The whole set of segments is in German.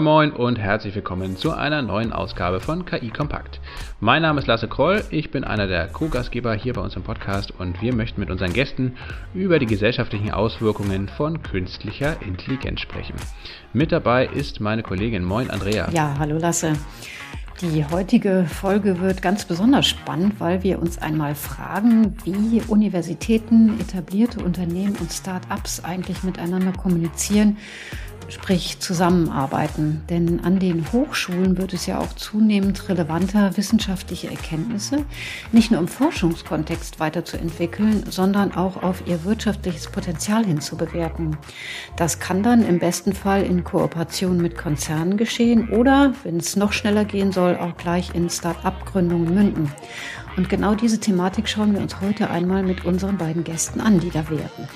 Moin Moin und herzlich willkommen zu einer neuen Ausgabe von KI Kompakt. Mein Name ist Lasse Kroll, ich bin einer der Co-Gastgeber hier bei uns im Podcast und wir möchten mit unseren Gästen über die gesellschaftlichen Auswirkungen von künstlicher Intelligenz sprechen. Mit dabei ist meine Kollegin Moin Andrea. Ja, hallo Lasse. Die heutige Folge wird ganz besonders spannend, weil wir uns einmal fragen, wie Universitäten, etablierte Unternehmen und Start-ups eigentlich miteinander kommunizieren sprich zusammenarbeiten. Denn an den Hochschulen wird es ja auch zunehmend relevanter, wissenschaftliche Erkenntnisse nicht nur im Forschungskontext weiterzuentwickeln, sondern auch auf ihr wirtschaftliches Potenzial hinzubewerten. Das kann dann im besten Fall in Kooperation mit Konzernen geschehen oder, wenn es noch schneller gehen soll, auch gleich in Start-up-Gründungen münden. Und genau diese Thematik schauen wir uns heute einmal mit unseren beiden Gästen an, die da werden.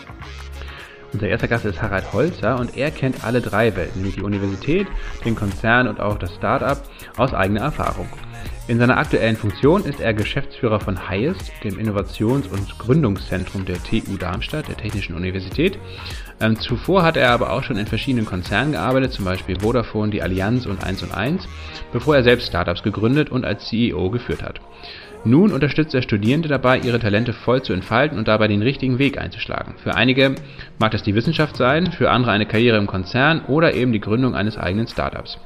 Unser erster Gast ist Harald Holzer und er kennt alle drei Welten, nämlich die Universität, den Konzern und auch das Startup aus eigener Erfahrung. In seiner aktuellen Funktion ist er Geschäftsführer von Highest, dem Innovations- und Gründungszentrum der TU Darmstadt, der Technischen Universität. Ähm, zuvor hat er aber auch schon in verschiedenen Konzernen gearbeitet, zum Beispiel Vodafone, die Allianz und 1 und 1, bevor er selbst Startups gegründet und als CEO geführt hat. Nun unterstützt er Studierende dabei, ihre Talente voll zu entfalten und dabei den richtigen Weg einzuschlagen. Für einige mag das die Wissenschaft sein, für andere eine Karriere im Konzern oder eben die Gründung eines eigenen Startups.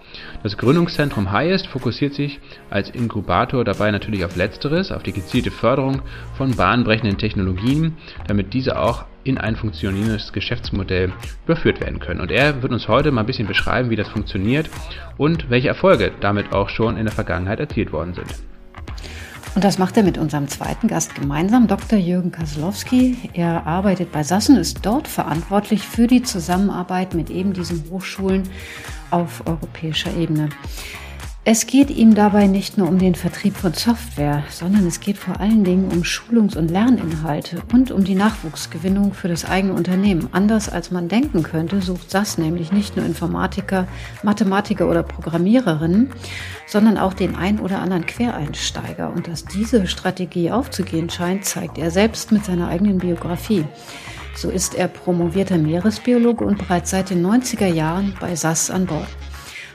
Das Gründungszentrum Highest fokussiert sich als Inkubator dabei natürlich auf Letzteres, auf die gezielte Förderung von bahnbrechenden Technologien, damit diese auch in ein funktionierendes Geschäftsmodell überführt werden können. Und er wird uns heute mal ein bisschen beschreiben, wie das funktioniert und welche Erfolge damit auch schon in der Vergangenheit erzielt worden sind. Und das macht er mit unserem zweiten Gast gemeinsam, Dr. Jürgen Kaslowski. Er arbeitet bei Sassen, ist dort verantwortlich für die Zusammenarbeit mit eben diesen Hochschulen auf europäischer Ebene. Es geht ihm dabei nicht nur um den Vertrieb von Software, sondern es geht vor allen Dingen um Schulungs- und Lerninhalte und um die Nachwuchsgewinnung für das eigene Unternehmen. Anders als man denken könnte, sucht SAS nämlich nicht nur Informatiker, Mathematiker oder Programmiererinnen, sondern auch den ein oder anderen Quereinsteiger. Und dass diese Strategie aufzugehen scheint, zeigt er selbst mit seiner eigenen Biografie. So ist er promovierter Meeresbiologe und bereits seit den 90er Jahren bei SAS an Bord.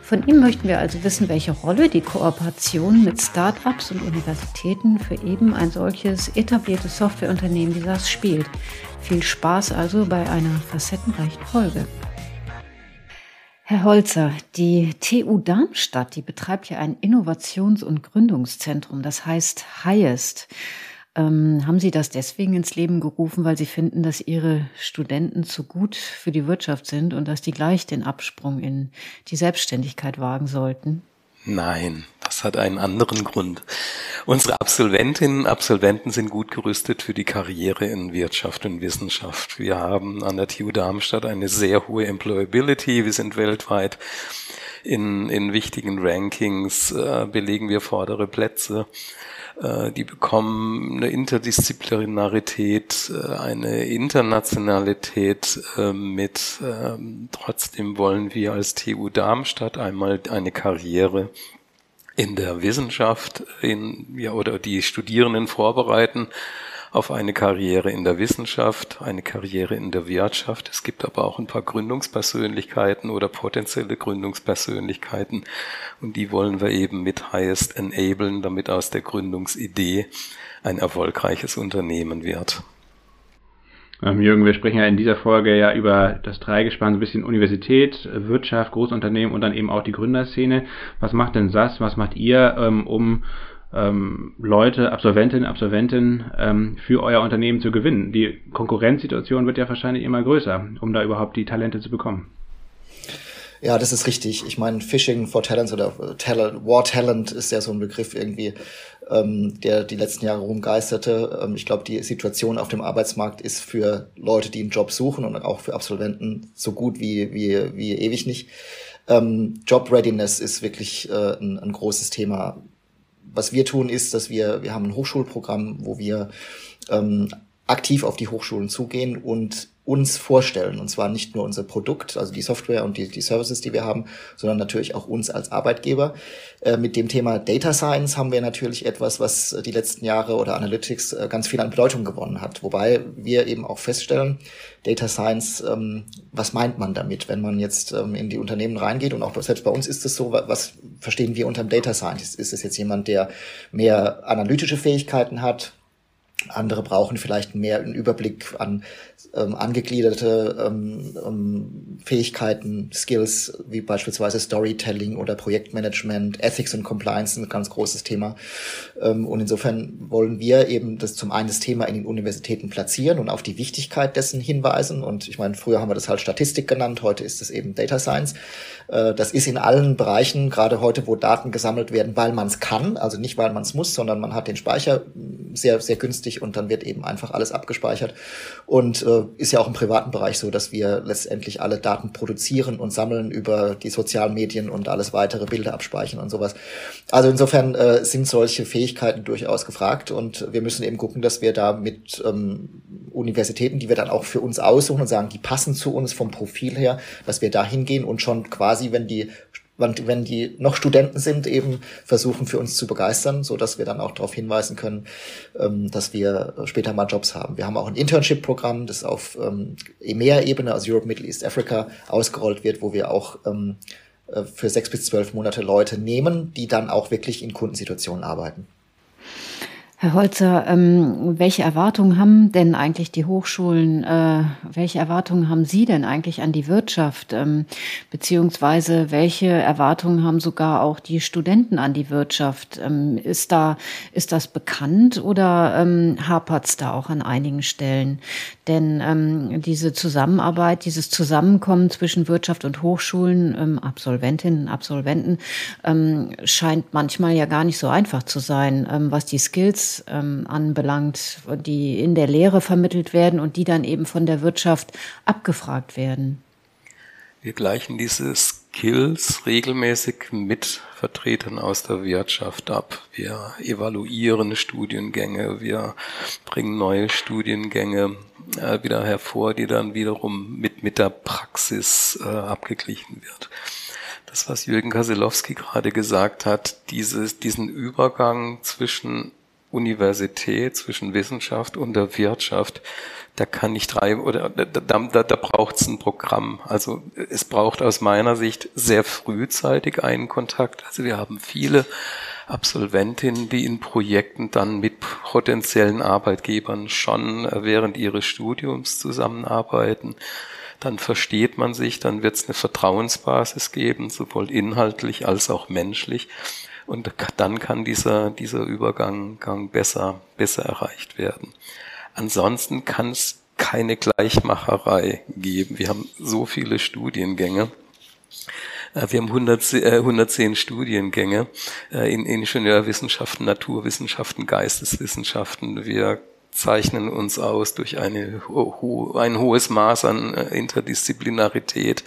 Von ihm möchten wir also wissen, welche Rolle die Kooperation mit Start-ups und Universitäten für eben ein solches etabliertes Softwareunternehmen wie SAS spielt. Viel Spaß also bei einer facettenreichen Folge. Herr Holzer, die TU Darmstadt, die betreibt ja ein Innovations- und Gründungszentrum, das heißt Highest. Ähm, haben Sie das deswegen ins Leben gerufen, weil Sie finden, dass Ihre Studenten zu gut für die Wirtschaft sind und dass die gleich den Absprung in die Selbstständigkeit wagen sollten? Nein, das hat einen anderen Grund. Unsere Absolventinnen und Absolventen sind gut gerüstet für die Karriere in Wirtschaft und Wissenschaft. Wir haben an der TU Darmstadt eine sehr hohe Employability. Wir sind weltweit in, in wichtigen Rankings, äh, belegen wir vordere Plätze. Äh, die bekommen eine Interdisziplinarität, äh, eine Internationalität äh, mit. Ähm, trotzdem wollen wir als TU Darmstadt einmal eine Karriere in der Wissenschaft in, ja, oder die Studierenden vorbereiten auf eine Karriere in der Wissenschaft, eine Karriere in der Wirtschaft. Es gibt aber auch ein paar Gründungspersönlichkeiten oder potenzielle Gründungspersönlichkeiten und die wollen wir eben mit Highest enablen, damit aus der Gründungsidee ein erfolgreiches Unternehmen wird. Ähm, Jürgen, wir sprechen ja in dieser Folge ja über das Dreigespann, so ein bisschen Universität, Wirtschaft, Großunternehmen und dann eben auch die Gründerszene. Was macht denn SAS, was macht ihr, ähm, um ähm, Leute, Absolventinnen, Absolventen ähm, für euer Unternehmen zu gewinnen. Die Konkurrenzsituation wird ja wahrscheinlich immer größer, um da überhaupt die Talente zu bekommen. Ja, das ist richtig. Ich meine, Fishing for Talents oder Talent, War Talent ist ja so ein Begriff irgendwie, ähm, der die letzten Jahre rumgeisterte. Ähm, ich glaube, die Situation auf dem Arbeitsmarkt ist für Leute, die einen Job suchen und auch für Absolventen so gut wie, wie, wie ewig nicht. Ähm, Job Readiness ist wirklich äh, ein, ein großes Thema was wir tun, ist, dass wir, wir haben ein Hochschulprogramm, wo wir ähm, aktiv auf die Hochschulen zugehen und uns vorstellen. Und zwar nicht nur unser Produkt, also die Software und die, die Services, die wir haben, sondern natürlich auch uns als Arbeitgeber. Äh, mit dem Thema Data Science haben wir natürlich etwas, was die letzten Jahre oder Analytics äh, ganz viel an Bedeutung gewonnen hat. Wobei wir eben auch feststellen, Data Science, ähm, was meint man damit, wenn man jetzt ähm, in die Unternehmen reingeht? Und auch selbst bei uns ist es so, was verstehen wir unter Data Scientist? Ist es jetzt jemand, der mehr analytische Fähigkeiten hat? Andere brauchen vielleicht mehr einen Überblick an ähm, angegliederte ähm, ähm, Fähigkeiten, Skills wie beispielsweise Storytelling oder Projektmanagement, Ethics und Compliance ein ganz großes Thema. Ähm, und insofern wollen wir eben das zum einen das Thema in den Universitäten platzieren und auf die Wichtigkeit dessen hinweisen. Und ich meine, früher haben wir das halt Statistik genannt, heute ist es eben Data Science. Äh, das ist in allen Bereichen, gerade heute, wo Daten gesammelt werden, weil man es kann, also nicht weil man es muss, sondern man hat den Speicher sehr, sehr günstig und dann wird eben einfach alles abgespeichert. Und äh, ist ja auch im privaten Bereich so, dass wir letztendlich alle Daten produzieren und sammeln über die sozialen Medien und alles weitere Bilder abspeichern und sowas. Also insofern äh, sind solche Fähigkeiten durchaus gefragt und wir müssen eben gucken, dass wir da mit ähm, Universitäten, die wir dann auch für uns aussuchen und sagen, die passen zu uns vom Profil her, dass wir da hingehen und schon quasi, wenn die wenn die noch Studenten sind, eben versuchen für uns zu begeistern, so dass wir dann auch darauf hinweisen können, ähm, dass wir später mal Jobs haben. Wir haben auch ein Internship-Programm, das auf ähm, EMEA-Ebene, also Europe, Middle East, Africa, ausgerollt wird, wo wir auch ähm, äh, für sechs bis zwölf Monate Leute nehmen, die dann auch wirklich in Kundensituationen arbeiten. Herr Holzer, ähm, welche Erwartungen haben denn eigentlich die Hochschulen, äh, welche Erwartungen haben Sie denn eigentlich an die Wirtschaft, ähm, beziehungsweise welche Erwartungen haben sogar auch die Studenten an die Wirtschaft? Ähm, ist da, ist das bekannt oder ähm, hapert es da auch an einigen Stellen? Denn ähm, diese Zusammenarbeit, dieses Zusammenkommen zwischen Wirtschaft und Hochschulen, ähm, Absolventinnen, Absolventen, ähm, scheint manchmal ja gar nicht so einfach zu sein, ähm, was die Skills ähm, anbelangt, die in der Lehre vermittelt werden und die dann eben von der Wirtschaft abgefragt werden? Wir gleichen diese Skills regelmäßig mit Vertretern aus der Wirtschaft ab. Wir evaluieren Studiengänge, wir bringen neue Studiengänge äh, wieder hervor, die dann wiederum mit, mit der Praxis äh, abgeglichen wird das, was Jürgen Kaselowski gerade gesagt hat, dieses, diesen Übergang zwischen Universität, zwischen Wissenschaft und der Wirtschaft, da kann ich drei oder da, da, da braucht es ein Programm. Also es braucht aus meiner Sicht sehr frühzeitig einen Kontakt. Also wir haben viele Absolventinnen, die in Projekten dann mit potenziellen Arbeitgebern schon während ihres Studiums zusammenarbeiten. Dann versteht man sich, dann wird es eine Vertrauensbasis geben, sowohl inhaltlich als auch menschlich. Und dann kann dieser, dieser Übergang besser, besser erreicht werden. Ansonsten kann es keine Gleichmacherei geben. Wir haben so viele Studiengänge. Äh, wir haben 110, 110 äh, Studiengänge äh, in Ingenieurwissenschaften, Naturwissenschaften, Geisteswissenschaften. Wir zeichnen uns aus durch eine, ein hohes Maß an äh, Interdisziplinarität.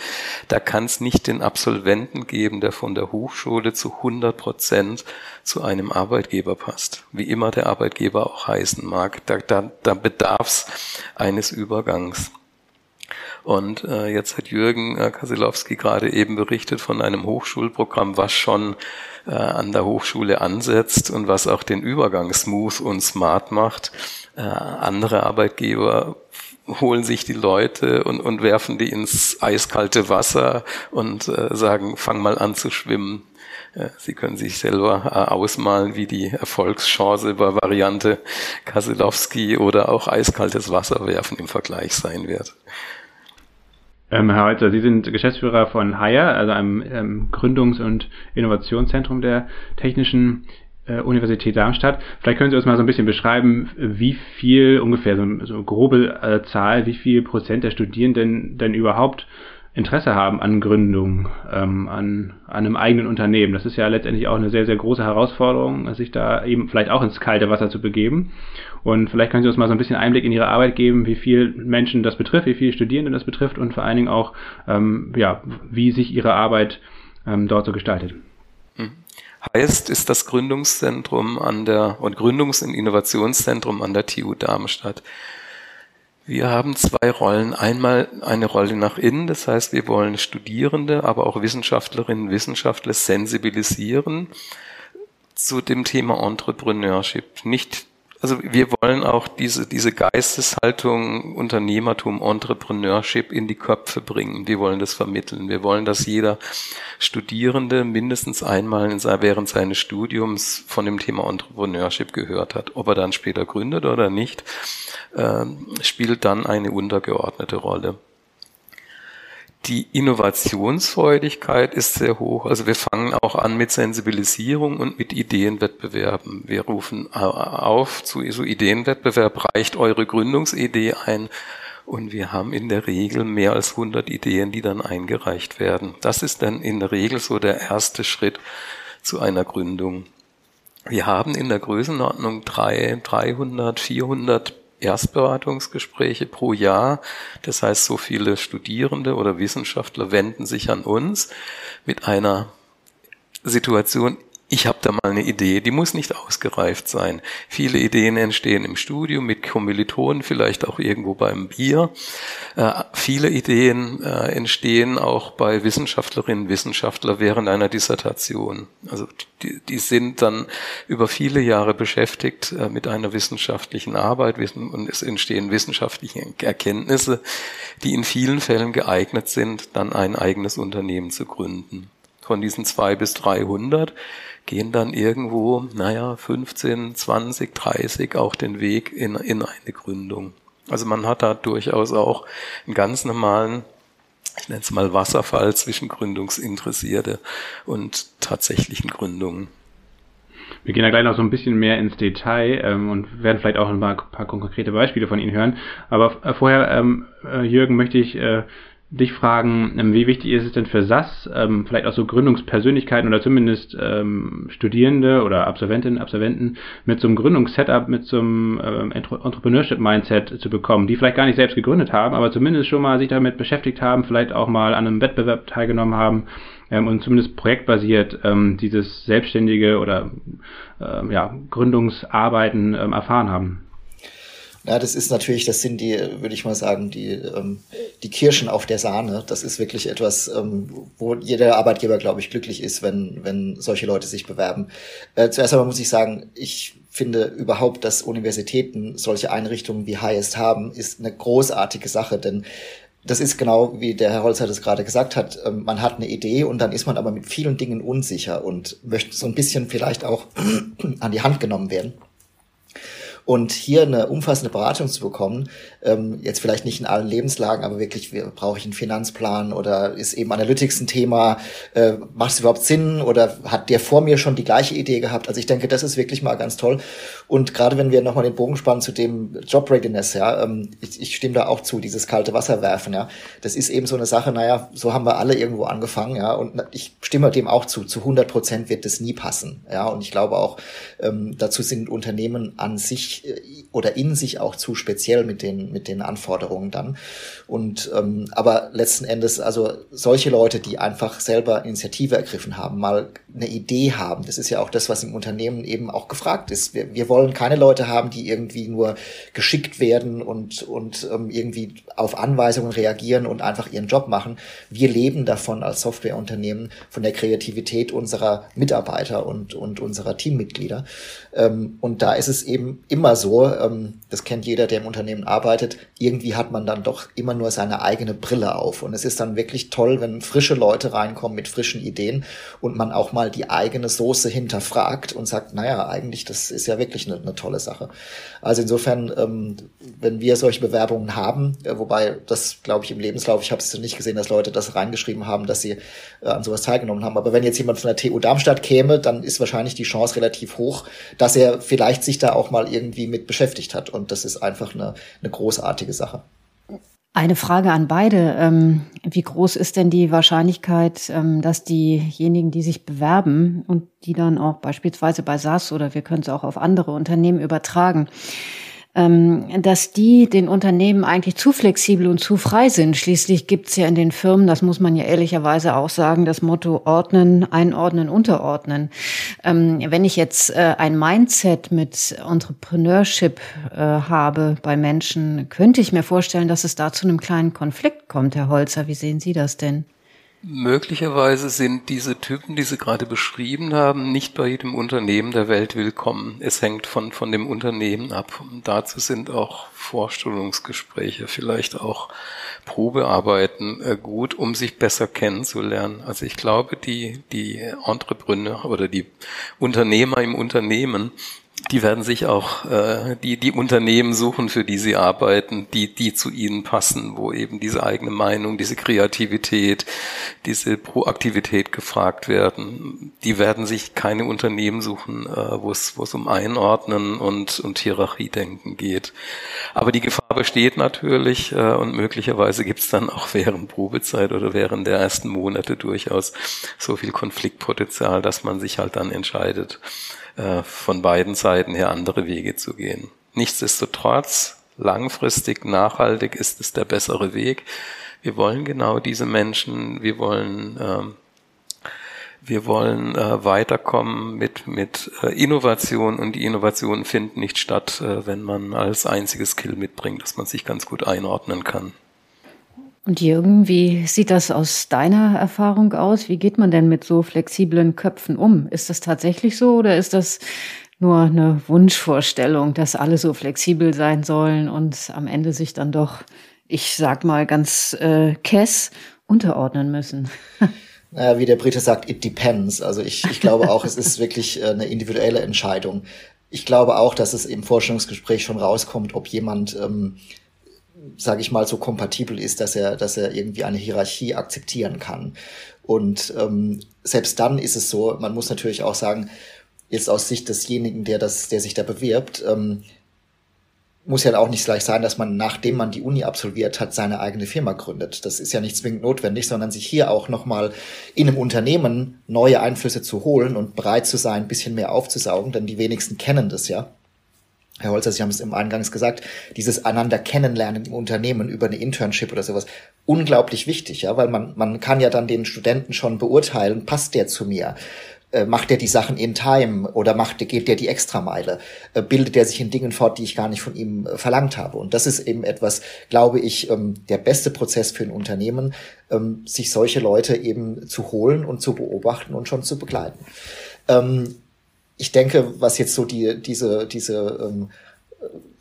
Da kann es nicht den Absolventen geben, der von der Hochschule zu 100 Prozent zu einem Arbeitgeber passt. Wie immer der Arbeitgeber auch heißen mag. Da, da, da bedarf es eines Übergangs. Und äh, jetzt hat Jürgen äh, Kasilowski gerade eben berichtet von einem Hochschulprogramm, was schon äh, an der Hochschule ansetzt und was auch den Übergang smooth und smart macht. Äh, andere Arbeitgeber holen sich die Leute und, und werfen die ins eiskalte Wasser und äh, sagen, fang mal an zu schwimmen. Äh, Sie können sich selber äh, ausmalen, wie die Erfolgschance bei Variante Kaselowski oder auch eiskaltes Wasser werfen im Vergleich sein wird. Ähm, Herr Holzer, Sie sind Geschäftsführer von HIRE, also einem ähm, Gründungs- und Innovationszentrum der Technischen äh, Universität Darmstadt. Vielleicht können Sie uns mal so ein bisschen beschreiben, wie viel ungefähr, so, so eine grobe äh, Zahl, wie viel Prozent der Studierenden denn überhaupt Interesse haben an Gründung, ähm, an, an einem eigenen Unternehmen. Das ist ja letztendlich auch eine sehr, sehr große Herausforderung, sich da eben vielleicht auch ins kalte Wasser zu begeben. Und vielleicht können Sie uns mal so ein bisschen Einblick in Ihre Arbeit geben, wie viel Menschen das betrifft, wie viele Studierende das betrifft und vor allen Dingen auch, ähm, ja, wie sich Ihre Arbeit ähm, dort so gestaltet. Mhm. Heißt ist das Gründungszentrum an der und Gründungs- und Innovationszentrum an der TU Darmstadt. Wir haben zwei Rollen. Einmal eine Rolle nach innen, das heißt, wir wollen Studierende, aber auch Wissenschaftlerinnen, Wissenschaftler sensibilisieren zu dem Thema Entrepreneurship. Nicht, also wir wollen auch diese, diese Geisteshaltung, Unternehmertum, Entrepreneurship in die Köpfe bringen. Wir wollen das vermitteln. Wir wollen, dass jeder Studierende mindestens einmal in, während seines Studiums von dem Thema Entrepreneurship gehört hat. Ob er dann später gründet oder nicht äh, spielt dann eine untergeordnete Rolle. Die Innovationsfreudigkeit ist sehr hoch. Also wir fangen auch an mit Sensibilisierung und mit Ideenwettbewerben. Wir rufen auf zu so Ideenwettbewerb, reicht eure Gründungsidee ein. Und wir haben in der Regel mehr als 100 Ideen, die dann eingereicht werden. Das ist dann in der Regel so der erste Schritt zu einer Gründung. Wir haben in der Größenordnung drei, 300, 400 Erstberatungsgespräche pro Jahr. Das heißt, so viele Studierende oder Wissenschaftler wenden sich an uns mit einer Situation, ich habe da mal eine Idee, die muss nicht ausgereift sein. Viele Ideen entstehen im Studium mit Kommilitonen, vielleicht auch irgendwo beim Bier. Äh, viele Ideen äh, entstehen auch bei Wissenschaftlerinnen und Wissenschaftlern während einer Dissertation. Also die, die sind dann über viele Jahre beschäftigt äh, mit einer wissenschaftlichen Arbeit und es entstehen wissenschaftliche Erkenntnisse, die in vielen Fällen geeignet sind, dann ein eigenes Unternehmen zu gründen. Von diesen zwei bis 300 gehen dann irgendwo, naja, 15, 20, 30 auch den Weg in, in eine Gründung. Also man hat da durchaus auch einen ganz normalen, ich nenne es mal Wasserfall zwischen Gründungsinteressierte und tatsächlichen Gründungen. Wir gehen da gleich noch so ein bisschen mehr ins Detail ähm, und werden vielleicht auch ein paar, paar konkrete Beispiele von Ihnen hören. Aber äh, vorher, ähm, äh, Jürgen, möchte ich äh, dich fragen, ähm, wie wichtig ist es denn für SAS, ähm, vielleicht auch so Gründungspersönlichkeiten oder zumindest ähm, Studierende oder Absolventinnen, Absolventen mit so einem Gründungssetup, mit so einem Entrepreneurship-Mindset zu bekommen, die vielleicht gar nicht selbst gegründet haben, aber zumindest schon mal sich damit beschäftigt haben, vielleicht auch mal an einem Wettbewerb teilgenommen haben und zumindest projektbasiert dieses selbstständige oder ja, Gründungsarbeiten erfahren haben. Ja, das ist natürlich, das sind die, würde ich mal sagen, die, ähm, die Kirschen auf der Sahne. Das ist wirklich etwas, ähm, wo jeder Arbeitgeber, glaube ich, glücklich ist, wenn, wenn solche Leute sich bewerben. Äh, zuerst einmal muss ich sagen, ich finde überhaupt, dass Universitäten solche Einrichtungen wie Highest haben, ist eine großartige Sache, denn das ist genau, wie der Herr Holzer das gerade gesagt hat. Ähm, man hat eine Idee und dann ist man aber mit vielen Dingen unsicher und möchte so ein bisschen vielleicht auch an die Hand genommen werden. Und hier eine umfassende Beratung zu bekommen, ähm, jetzt vielleicht nicht in allen Lebenslagen, aber wirklich, brauche ich einen Finanzplan oder ist eben Analytics ein Thema, äh, macht es überhaupt Sinn oder hat der vor mir schon die gleiche Idee gehabt? Also ich denke, das ist wirklich mal ganz toll. Und gerade wenn wir nochmal den Bogen spannen zu dem Job Readiness, ja, ähm, ich, ich stimme da auch zu, dieses kalte Wasser werfen, ja, das ist eben so eine Sache, naja, so haben wir alle irgendwo angefangen, ja, und ich stimme dem auch zu, zu 100 Prozent wird das nie passen, ja, und ich glaube auch, ähm, dazu sind Unternehmen an sich äh, oder in sich auch zu speziell mit den, mit den Anforderungen dann. Und ähm, aber letzten Endes, also solche Leute, die einfach selber Initiative ergriffen haben, mal eine Idee haben, das ist ja auch das, was im Unternehmen eben auch gefragt ist. Wir, wir wollen keine Leute haben, die irgendwie nur geschickt werden und, und ähm, irgendwie auf Anweisungen reagieren und einfach ihren Job machen. Wir leben davon als Softwareunternehmen, von der Kreativität unserer Mitarbeiter und, und unserer Teammitglieder. Ähm, und da ist es eben immer so, ähm, das kennt jeder, der im Unternehmen arbeitet, irgendwie hat man dann doch immer nur seine eigene Brille auf. Und es ist dann wirklich toll, wenn frische Leute reinkommen mit frischen Ideen und man auch mal die eigene Soße hinterfragt und sagt, naja, eigentlich, das ist ja wirklich eine, eine tolle Sache. Also insofern, ähm, wenn wir solche Bewerbungen haben, äh, wobei das, glaube ich, im Lebenslauf, ich habe es nicht gesehen, dass Leute das reingeschrieben haben, dass sie äh, an sowas teilgenommen haben. Aber wenn jetzt jemand von der TU Darmstadt käme, dann ist wahrscheinlich die Chance relativ hoch, dass er vielleicht sich da auch mal irgendwie mit beschäftigt hat. Und das ist einfach eine, eine großartige Sache. Eine Frage an beide. Ähm, wie groß ist denn die Wahrscheinlichkeit, ähm, dass diejenigen, die sich bewerben und die dann auch beispielsweise bei SAS oder wir können es auch auf andere Unternehmen übertragen, dass die den Unternehmen eigentlich zu flexibel und zu frei sind. Schließlich gibt's ja in den Firmen, das muss man ja ehrlicherweise auch sagen, das Motto ordnen, einordnen, unterordnen. Ähm, wenn ich jetzt äh, ein Mindset mit Entrepreneurship äh, habe bei Menschen, könnte ich mir vorstellen, dass es da zu einem kleinen Konflikt kommt, Herr Holzer. Wie sehen Sie das denn? Möglicherweise sind diese Typen, die Sie gerade beschrieben haben, nicht bei jedem Unternehmen der Welt willkommen. Es hängt von, von dem Unternehmen ab. Und dazu sind auch Vorstellungsgespräche, vielleicht auch Probearbeiten äh, gut, um sich besser kennenzulernen. Also ich glaube, die, die Entrepreneur oder die Unternehmer im Unternehmen die werden sich auch äh, die die Unternehmen suchen, für die sie arbeiten, die die zu ihnen passen, wo eben diese eigene Meinung, diese Kreativität, diese Proaktivität gefragt werden. Die werden sich keine Unternehmen suchen, äh, wo es wo es um Einordnen und und Hierarchiedenken geht. Aber die Gefahr besteht natürlich äh, und möglicherweise gibt es dann auch während Probezeit oder während der ersten Monate durchaus so viel Konfliktpotenzial, dass man sich halt dann entscheidet äh, von beiden Seiten her andere Wege zu gehen. Nichtsdestotrotz, langfristig, nachhaltig ist es der bessere Weg. Wir wollen genau diese Menschen, wir wollen, ähm, wir wollen äh, weiterkommen mit, mit äh, Innovation und die Innovationen finden nicht statt, äh, wenn man als einziges Skill mitbringt, dass man sich ganz gut einordnen kann. Und Jürgen, wie sieht das aus deiner Erfahrung aus? Wie geht man denn mit so flexiblen Köpfen um? Ist das tatsächlich so oder ist das nur eine Wunschvorstellung, dass alle so flexibel sein sollen und am Ende sich dann doch, ich sag mal ganz äh, kess, unterordnen müssen? Naja, wie der Brite sagt, it depends. Also ich, ich glaube auch, es ist wirklich äh, eine individuelle Entscheidung. Ich glaube auch, dass es im Vorstellungsgespräch schon rauskommt, ob jemand ähm, sage ich mal, so kompatibel ist, dass er, dass er irgendwie eine Hierarchie akzeptieren kann. Und ähm, selbst dann ist es so, man muss natürlich auch sagen, jetzt aus Sicht desjenigen, der das, der sich da bewirbt, ähm, muss ja auch nicht gleich sein, dass man, nachdem man die Uni absolviert hat, seine eigene Firma gründet. Das ist ja nicht zwingend notwendig, sondern sich hier auch nochmal in einem Unternehmen neue Einflüsse zu holen und bereit zu sein, ein bisschen mehr aufzusaugen, denn die wenigsten kennen das ja. Herr Holzer, Sie haben es im Eingangs gesagt, dieses einander kennenlernen im Unternehmen über eine Internship oder sowas, unglaublich wichtig, ja, weil man, man kann ja dann den Studenten schon beurteilen, passt der zu mir? Äh, macht der die Sachen in Time oder macht, geht der die Extrameile? Äh, bildet der sich in Dingen fort, die ich gar nicht von ihm äh, verlangt habe? Und das ist eben etwas, glaube ich, ähm, der beste Prozess für ein Unternehmen, ähm, sich solche Leute eben zu holen und zu beobachten und schon zu begleiten. Ähm, ich denke, was jetzt so die, diese, diese ähm,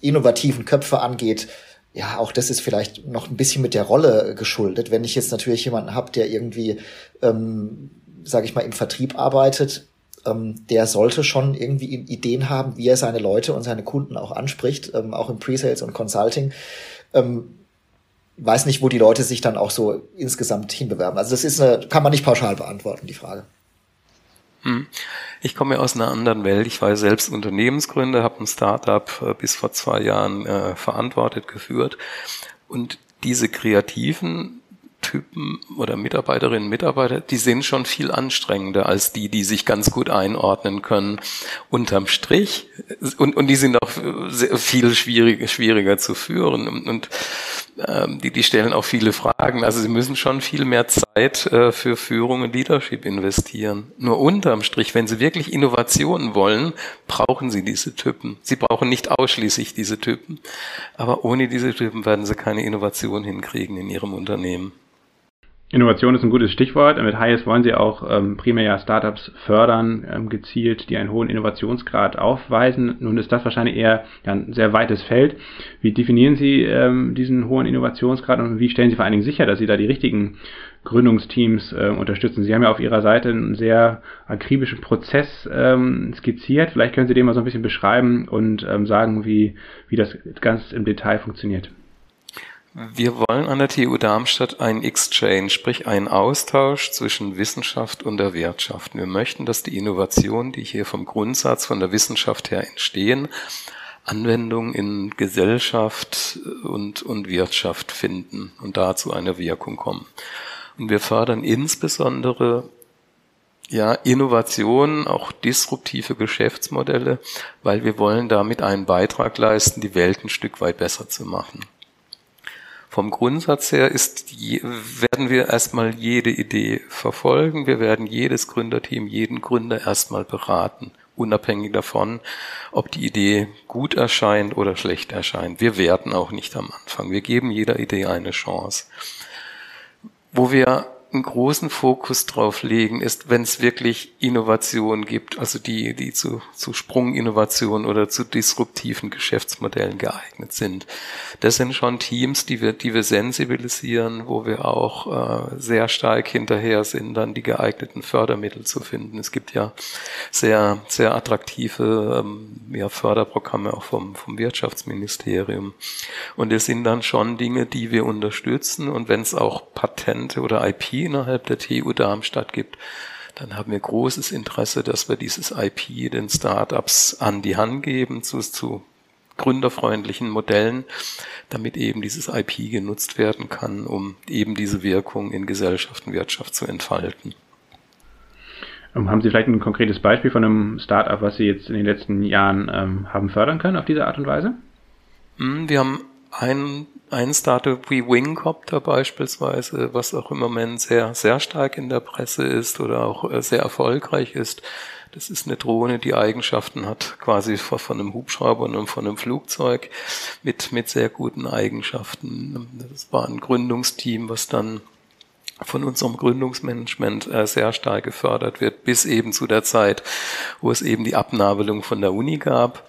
innovativen Köpfe angeht, ja, auch das ist vielleicht noch ein bisschen mit der Rolle geschuldet. Wenn ich jetzt natürlich jemanden habe, der irgendwie, ähm, sage ich mal, im Vertrieb arbeitet, ähm, der sollte schon irgendwie Ideen haben, wie er seine Leute und seine Kunden auch anspricht, ähm, auch im Pre-Sales und Consulting. Ähm, weiß nicht, wo die Leute sich dann auch so insgesamt hinbewerben. Also das ist eine, kann man nicht pauschal beantworten, die Frage. Hm. Ich komme aus einer anderen Welt. Ich war selbst Unternehmensgründer, habe ein Startup äh, bis vor zwei Jahren äh, verantwortet, geführt. Und diese kreativen Typen oder Mitarbeiterinnen Mitarbeiter, die sind schon viel anstrengender als die, die sich ganz gut einordnen können unterm Strich. Und, und die sind auch viel schwieriger, schwieriger zu führen. Und, und ähm, die, die stellen auch viele Fragen. Also sie müssen schon viel mehr Zeit äh, für Führung und Leadership investieren. Nur unterm Strich, wenn sie wirklich Innovationen wollen, brauchen sie diese Typen. Sie brauchen nicht ausschließlich diese Typen. Aber ohne diese Typen werden sie keine Innovation hinkriegen in ihrem Unternehmen. Innovation ist ein gutes Stichwort. Mit HIS wollen Sie auch ähm, primär ja Startups fördern, ähm, gezielt, die einen hohen Innovationsgrad aufweisen. Nun ist das wahrscheinlich eher ja, ein sehr weites Feld. Wie definieren Sie ähm, diesen hohen Innovationsgrad und wie stellen Sie vor allen Dingen sicher, dass Sie da die richtigen Gründungsteams äh, unterstützen? Sie haben ja auf Ihrer Seite einen sehr akribischen Prozess ähm, skizziert. Vielleicht können Sie den mal so ein bisschen beschreiben und ähm, sagen, wie, wie das ganz im Detail funktioniert. Wir wollen an der TU Darmstadt einen Exchange, sprich einen Austausch zwischen Wissenschaft und der Wirtschaft. Wir möchten, dass die Innovationen, die hier vom Grundsatz von der Wissenschaft her entstehen, Anwendung in Gesellschaft und, und Wirtschaft finden und dazu eine Wirkung kommen. Und wir fördern insbesondere ja, Innovation, auch disruptive Geschäftsmodelle, weil wir wollen damit einen Beitrag leisten, die Welt ein Stück weit besser zu machen. Vom Grundsatz her ist, werden wir erstmal jede Idee verfolgen. Wir werden jedes Gründerteam, jeden Gründer erstmal beraten, unabhängig davon, ob die Idee gut erscheint oder schlecht erscheint. Wir werten auch nicht am Anfang. Wir geben jeder Idee eine Chance. Wo wir einen großen Fokus drauf legen, ist, wenn es wirklich Innovation gibt, also die, die zu, zu Sprunginnovationen oder zu disruptiven Geschäftsmodellen geeignet sind. Das sind schon Teams, die wir, die wir sensibilisieren, wo wir auch äh, sehr stark hinterher sind, dann die geeigneten Fördermittel zu finden. Es gibt ja sehr, sehr attraktive ähm, ja, Förderprogramme auch vom, vom Wirtschaftsministerium. Und es sind dann schon Dinge, die wir unterstützen. Und wenn es auch Patente oder IP innerhalb der TU Darmstadt gibt, dann haben wir großes Interesse, dass wir dieses IP den Startups an die Hand geben zu, zu gründerfreundlichen Modellen, damit eben dieses IP genutzt werden kann, um eben diese Wirkung in Gesellschaft und Wirtschaft zu entfalten. Ähm, haben Sie vielleicht ein konkretes Beispiel von einem Startup, was Sie jetzt in den letzten Jahren ähm, haben fördern können auf diese Art und Weise? Hm, wir haben ein, ein Startup wie Wingcopter beispielsweise, was auch im Moment sehr, sehr stark in der Presse ist oder auch äh, sehr erfolgreich ist. Das ist eine Drohne, die Eigenschaften hat, quasi von einem Hubschrauber und von einem Flugzeug mit, mit sehr guten Eigenschaften. Das war ein Gründungsteam, was dann von unserem Gründungsmanagement äh, sehr stark gefördert wird, bis eben zu der Zeit, wo es eben die Abnabelung von der Uni gab.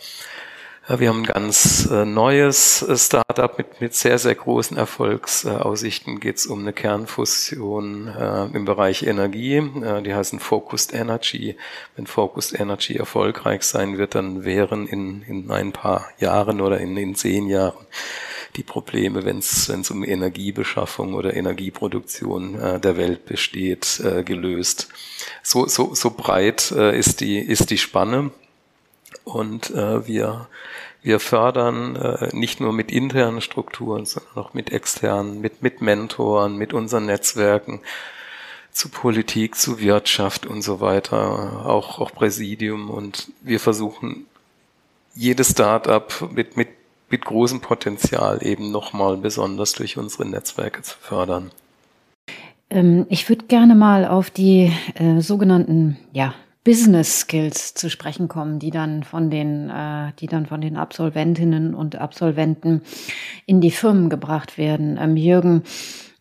Wir haben ein ganz äh, neues äh, Startup mit, mit sehr, sehr großen Erfolgsaussichten. Geht es um eine Kernfusion äh, im Bereich Energie. Die heißen Focused Energy. Wenn Focused Energy erfolgreich sein wird, dann wären in, in ein paar Jahren oder in, in zehn Jahren die Probleme, wenn es um Energiebeschaffung oder Energieproduktion äh, der Welt besteht, äh, gelöst. So, so, so breit äh, ist, die, ist die Spanne. Und äh, wir wir fördern äh, nicht nur mit internen Strukturen, sondern auch mit externen, mit, mit Mentoren, mit unseren Netzwerken zu Politik, zu Wirtschaft und so weiter, auch, auch Präsidium. Und wir versuchen jedes Start-up mit, mit, mit großem Potenzial eben nochmal besonders durch unsere Netzwerke zu fördern. Ähm, ich würde gerne mal auf die äh, sogenannten ja, Business Skills zu sprechen kommen, die dann von den, äh, die dann von den Absolventinnen und Absolventen in die Firmen gebracht werden. Ähm, Jürgen,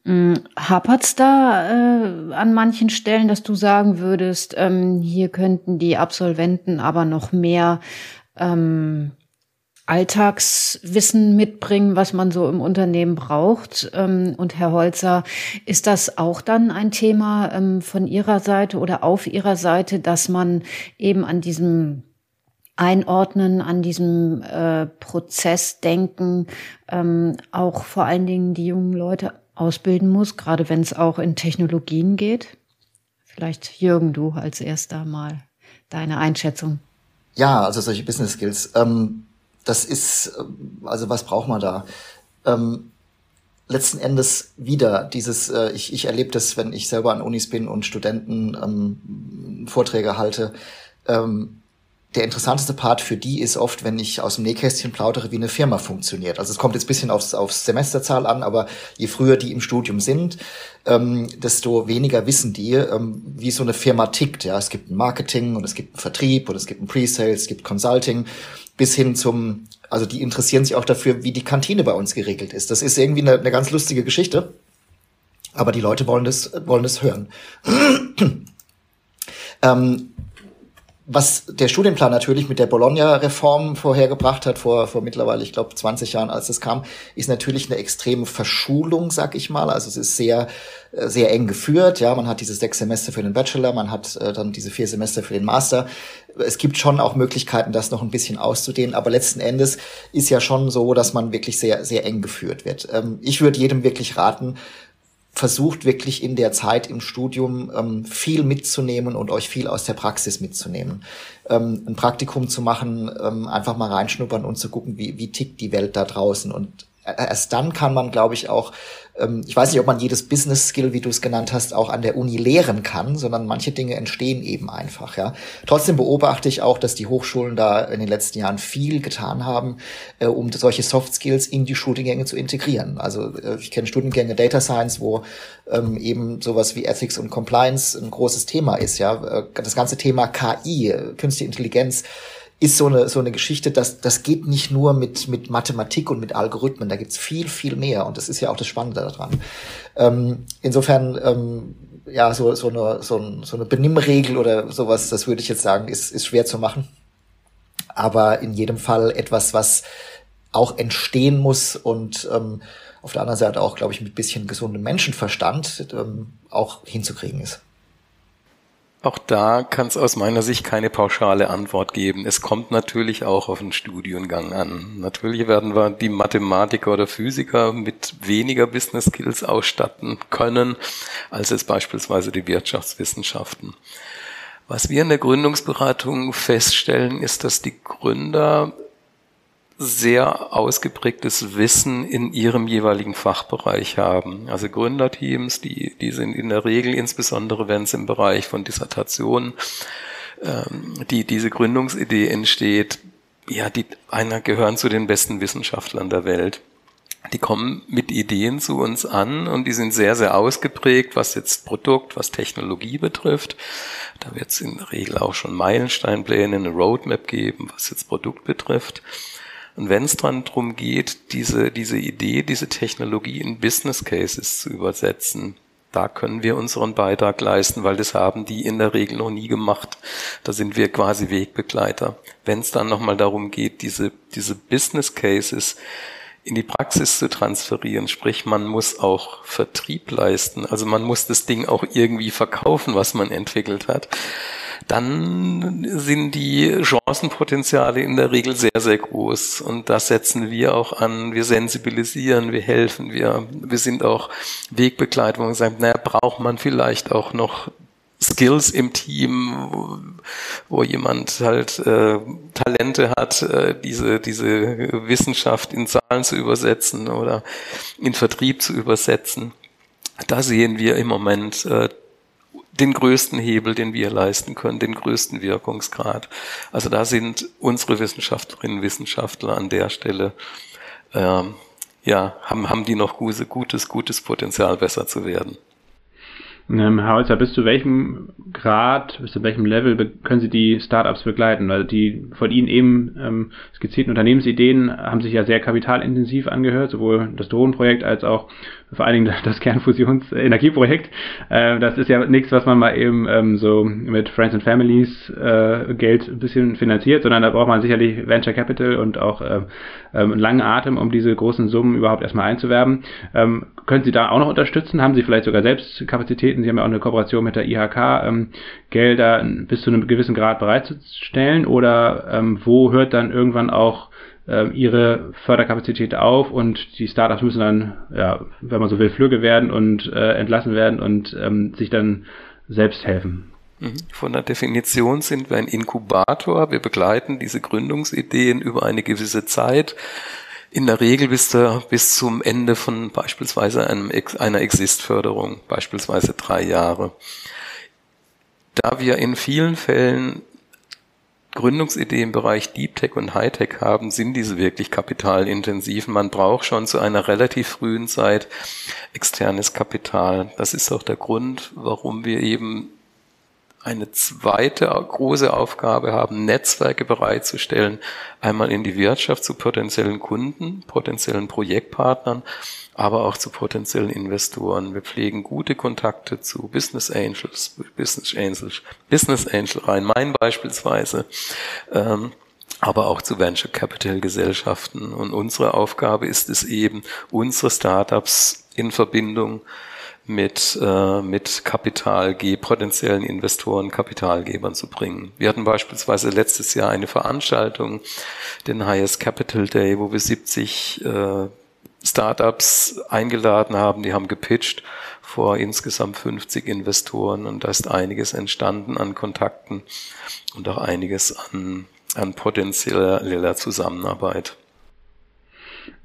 hm, Hapert's da äh, an manchen Stellen, dass du sagen würdest, ähm, hier könnten die Absolventen aber noch mehr ähm, Alltagswissen mitbringen, was man so im Unternehmen braucht. Ähm, und Herr Holzer, ist das auch dann ein Thema ähm, von Ihrer Seite oder auf Ihrer Seite, dass man eben an diesem Einordnen, an diesem äh, Prozessdenken ähm, auch vor allen Dingen die jungen Leute ausbilden muss, gerade wenn es auch in Technologien geht? Vielleicht Jürgen, du als erster mal deine Einschätzung. Ja, also solche Business Skills. Ähm das ist, ähm, also was braucht man da? Ähm, letzten Endes wieder dieses, äh, ich, ich erlebe das, wenn ich selber an Unis bin und Studenten ähm, Vorträge halte. Ähm, der interessanteste Part für die ist oft, wenn ich aus dem Nähkästchen plaudere, wie eine Firma funktioniert. Also es kommt jetzt bisschen aufs, aufs Semesterzahl an, aber je früher die im Studium sind, ähm, desto weniger wissen die, ähm, wie so eine Firma tickt. Ja, es gibt ein Marketing und es gibt einen Vertrieb und es gibt ein Pre-Sales, es gibt Consulting bis hin zum, also die interessieren sich auch dafür, wie die Kantine bei uns geregelt ist. Das ist irgendwie eine, eine ganz lustige Geschichte, aber die Leute wollen das, wollen das hören. ähm, was der Studienplan natürlich mit der Bologna-Reform vorhergebracht hat, vor, vor mittlerweile, ich glaube, 20 Jahren, als es kam, ist natürlich eine extreme Verschulung, sag ich mal. Also es ist sehr, äh, sehr eng geführt. Ja, man hat diese sechs Semester für den Bachelor, man hat äh, dann diese vier Semester für den Master. Es gibt schon auch Möglichkeiten, das noch ein bisschen auszudehnen, aber letzten Endes ist ja schon so, dass man wirklich sehr, sehr eng geführt wird. Ähm, ich würde jedem wirklich raten, versucht wirklich in der Zeit im Studium ähm, viel mitzunehmen und euch viel aus der Praxis mitzunehmen. Ähm, ein Praktikum zu machen, ähm, einfach mal reinschnuppern und zu gucken, wie, wie tickt die Welt da draußen. Und erst dann kann man, glaube ich, auch, ähm, ich weiß nicht, ob man jedes Business Skill, wie du es genannt hast, auch an der Uni lehren kann, sondern manche Dinge entstehen eben einfach, ja. Trotzdem beobachte ich auch, dass die Hochschulen da in den letzten Jahren viel getan haben, äh, um solche Soft Skills in die Studiengänge zu integrieren. Also äh, ich kenne Studiengänge Data Science, wo ähm, eben sowas wie Ethics und Compliance ein großes Thema ist, ja. Äh, das ganze Thema KI, äh, künstliche Intelligenz, ist so eine, so eine Geschichte, dass das geht nicht nur mit, mit Mathematik und mit Algorithmen, da gibt's viel, viel mehr und das ist ja auch das Spannende daran. Ähm, insofern, ähm, ja, so, so, eine, so, ein, so eine Benimmregel oder sowas, das würde ich jetzt sagen, ist, ist schwer zu machen. Aber in jedem Fall etwas, was auch entstehen muss und ähm, auf der anderen Seite auch, glaube ich, mit bisschen gesundem Menschenverstand ähm, auch hinzukriegen ist. Auch da kann es aus meiner Sicht keine pauschale Antwort geben. Es kommt natürlich auch auf den Studiengang an. Natürlich werden wir die Mathematiker oder Physiker mit weniger Business Skills ausstatten können, als es beispielsweise die Wirtschaftswissenschaften. Was wir in der Gründungsberatung feststellen, ist, dass die Gründer sehr ausgeprägtes Wissen in ihrem jeweiligen Fachbereich haben. Also Gründerteams, die, die sind in der Regel, insbesondere wenn es im Bereich von Dissertationen, ähm, die diese Gründungsidee entsteht, ja, die einer gehören zu den besten Wissenschaftlern der Welt. Die kommen mit Ideen zu uns an und die sind sehr, sehr ausgeprägt, was jetzt Produkt, was Technologie betrifft. Da wird es in der Regel auch schon Meilensteinpläne, eine Roadmap geben, was jetzt Produkt betrifft. Und wenn es dann darum geht, diese, diese Idee, diese Technologie in Business Cases zu übersetzen, da können wir unseren Beitrag leisten, weil das haben die in der Regel noch nie gemacht. Da sind wir quasi Wegbegleiter. Wenn es dann nochmal darum geht, diese, diese Business Cases in die Praxis zu transferieren, sprich man muss auch Vertrieb leisten, also man muss das Ding auch irgendwie verkaufen, was man entwickelt hat dann sind die Chancenpotenziale in der Regel sehr, sehr groß. Und das setzen wir auch an. Wir sensibilisieren, wir helfen, wir, wir sind auch Wegbegleitung und sagen, naja, braucht man vielleicht auch noch Skills im Team, wo, wo jemand halt äh, Talente hat, äh, diese, diese Wissenschaft in Zahlen zu übersetzen oder in Vertrieb zu übersetzen. Da sehen wir im Moment äh, den größten Hebel, den wir leisten können, den größten Wirkungsgrad. Also da sind unsere Wissenschaftlerinnen und Wissenschaftler an der Stelle, ähm, ja, haben, haben die noch gutes, gutes, gutes Potenzial, besser zu werden. Ähm, Herr Holzer, bis zu welchem Grad, bis zu welchem Level können Sie die Startups begleiten? Weil die von Ihnen eben ähm, skizzierten Unternehmensideen haben sich ja sehr kapitalintensiv angehört, sowohl das Drohnenprojekt als auch vor allen Dingen das Kernfusionsenergieprojekt. Äh, das ist ja nichts, was man mal eben ähm, so mit Friends and Families äh, Geld ein bisschen finanziert, sondern da braucht man sicherlich Venture Capital und auch äh, ähm, einen langen Atem, um diese großen Summen überhaupt erstmal einzuwerben. Ähm, können Sie da auch noch unterstützen? Haben Sie vielleicht sogar selbst Kapazitäten? Sie haben ja auch eine Kooperation mit der IHK, ähm, Gelder bis zu einem gewissen Grad bereitzustellen oder ähm, wo hört dann irgendwann auch äh, ihre Förderkapazität auf und die Startups müssen dann, ja, wenn man so will, Flüge werden und äh, entlassen werden und ähm, sich dann selbst helfen. Mhm. Von der Definition sind wir ein Inkubator. Wir begleiten diese Gründungsideen über eine gewisse Zeit. In der Regel bis, der, bis zum Ende von beispielsweise einem, einer Exist-Förderung, beispielsweise drei Jahre. Da wir in vielen Fällen Gründungsidee im Bereich Deep Tech und Hightech haben, sind diese wirklich kapitalintensiv. Man braucht schon zu einer relativ frühen Zeit externes Kapital. Das ist auch der Grund, warum wir eben eine zweite große Aufgabe haben, Netzwerke bereitzustellen, einmal in die Wirtschaft zu potenziellen Kunden, potenziellen Projektpartnern, aber auch zu potenziellen Investoren. Wir pflegen gute Kontakte zu Business Angels, Business Angels, Business Angel Rhein-Main beispielsweise, ähm, aber auch zu Venture Capital Gesellschaften. Und unsere Aufgabe ist es eben, unsere Startups in Verbindung mit, äh, mit Kapital, potenziellen Investoren, Kapitalgebern zu bringen. Wir hatten beispielsweise letztes Jahr eine Veranstaltung, den Highest Capital Day, wo wir 70 äh, Startups eingeladen haben, die haben gepitcht vor insgesamt 50 Investoren und da ist einiges entstanden an Kontakten und auch einiges an, an potenzieller Zusammenarbeit.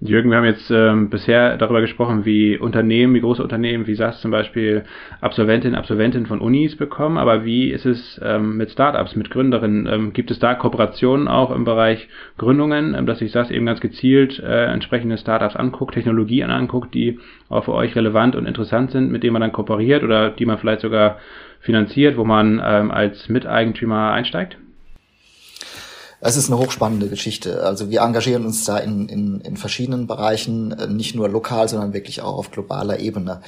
Jürgen, wir haben jetzt ähm, bisher darüber gesprochen, wie Unternehmen, wie große Unternehmen, wie SAS zum Beispiel Absolventinnen, Absolventen von Unis bekommen, aber wie ist es ähm, mit Startups, mit Gründerinnen? Ähm, gibt es da Kooperationen auch im Bereich Gründungen, ähm, dass sich SAS eben ganz gezielt äh, entsprechende Startups anguckt, Technologien anguckt, die auch für euch relevant und interessant sind, mit denen man dann kooperiert oder die man vielleicht sogar finanziert, wo man ähm, als Miteigentümer einsteigt? Es ist eine hochspannende Geschichte. Also wir engagieren uns da in, in, in verschiedenen Bereichen, äh, nicht nur lokal, sondern wirklich auch auf globaler Ebene.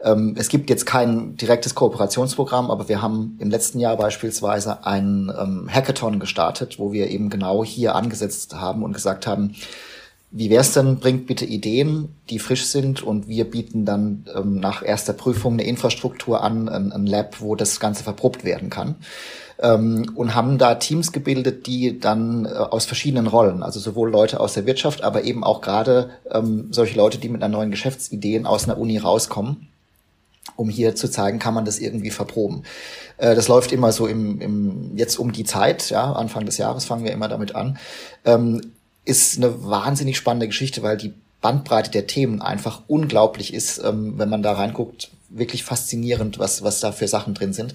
Ähm, es gibt jetzt kein direktes Kooperationsprogramm, aber wir haben im letzten Jahr beispielsweise ein ähm, Hackathon gestartet, wo wir eben genau hier angesetzt haben und gesagt haben, wie wär's denn, bringt bitte Ideen, die frisch sind und wir bieten dann ähm, nach erster Prüfung eine Infrastruktur an, ein, ein Lab, wo das Ganze verprobt werden kann ähm, und haben da Teams gebildet, die dann äh, aus verschiedenen Rollen, also sowohl Leute aus der Wirtschaft, aber eben auch gerade ähm, solche Leute, die mit einer neuen Geschäftsideen aus einer Uni rauskommen, um hier zu zeigen, kann man das irgendwie verproben. Äh, das läuft immer so im, im jetzt um die Zeit, ja, Anfang des Jahres fangen wir immer damit an. Ähm, ist eine wahnsinnig spannende Geschichte, weil die Bandbreite der Themen einfach unglaublich ist, ähm, wenn man da reinguckt, wirklich faszinierend, was, was da für Sachen drin sind.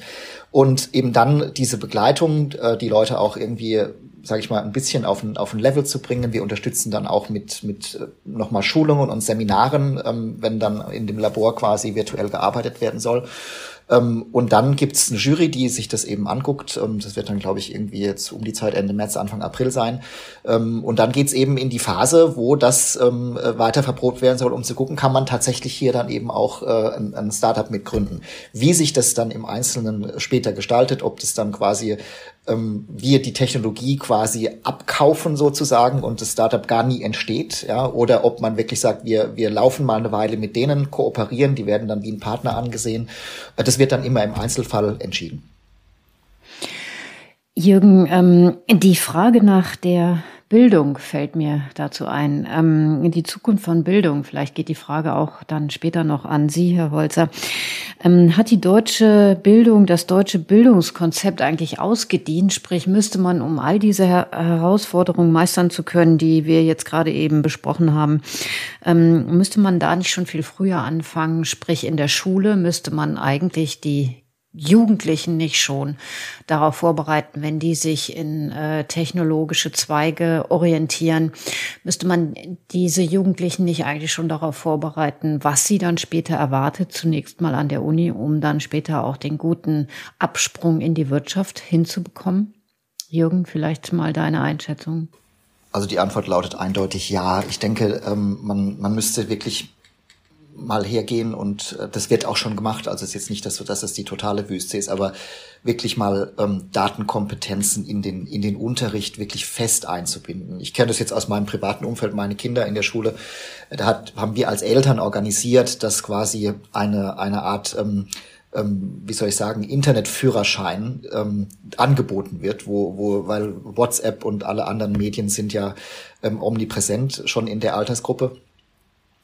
Und eben dann diese Begleitung, äh, die Leute auch irgendwie, sage ich mal, ein bisschen auf ein, auf ein Level zu bringen. Wir unterstützen dann auch mit, mit äh, nochmal Schulungen und Seminaren, ähm, wenn dann in dem Labor quasi virtuell gearbeitet werden soll. Ähm, und dann gibt's eine Jury, die sich das eben anguckt. Ähm, das wird dann, glaube ich, irgendwie jetzt um die Zeit Ende März, Anfang April sein. Ähm, und dann geht's eben in die Phase, wo das ähm, weiter verprobt werden soll, um zu gucken, kann man tatsächlich hier dann eben auch äh, ein, ein Startup mitgründen. Wie sich das dann im Einzelnen später gestaltet, ob das dann quasi ähm, wir die Technologie quasi abkaufen sozusagen und das Startup gar nie entsteht, ja, oder ob man wirklich sagt, wir, wir laufen mal eine Weile mit denen, kooperieren, die werden dann wie ein Partner angesehen. Das wird dann immer im Einzelfall entschieden. Jürgen, ähm, die Frage nach der Bildung fällt mir dazu ein. Ähm, die Zukunft von Bildung, vielleicht geht die Frage auch dann später noch an Sie, Herr Holzer. Ähm, hat die deutsche Bildung, das deutsche Bildungskonzept eigentlich ausgedient? Sprich, müsste man, um all diese Her Herausforderungen meistern zu können, die wir jetzt gerade eben besprochen haben, ähm, müsste man da nicht schon viel früher anfangen? Sprich, in der Schule müsste man eigentlich die Jugendlichen nicht schon darauf vorbereiten, wenn die sich in äh, technologische Zweige orientieren, müsste man diese Jugendlichen nicht eigentlich schon darauf vorbereiten, was sie dann später erwartet, zunächst mal an der Uni, um dann später auch den guten Absprung in die Wirtschaft hinzubekommen? Jürgen, vielleicht mal deine Einschätzung. Also die Antwort lautet eindeutig ja. Ich denke, ähm, man, man müsste wirklich mal hergehen und äh, das wird auch schon gemacht. Also es ist jetzt nicht, dass, dass es die totale Wüste ist, aber wirklich mal ähm, Datenkompetenzen in den, in den Unterricht wirklich fest einzubinden. Ich kenne das jetzt aus meinem privaten Umfeld, meine Kinder in der Schule. Da hat, haben wir als Eltern organisiert, dass quasi eine, eine Art ähm, ähm, wie soll ich sagen, Internetführerschein ähm, angeboten wird, wo, wo, weil WhatsApp und alle anderen Medien sind ja ähm, omnipräsent schon in der Altersgruppe.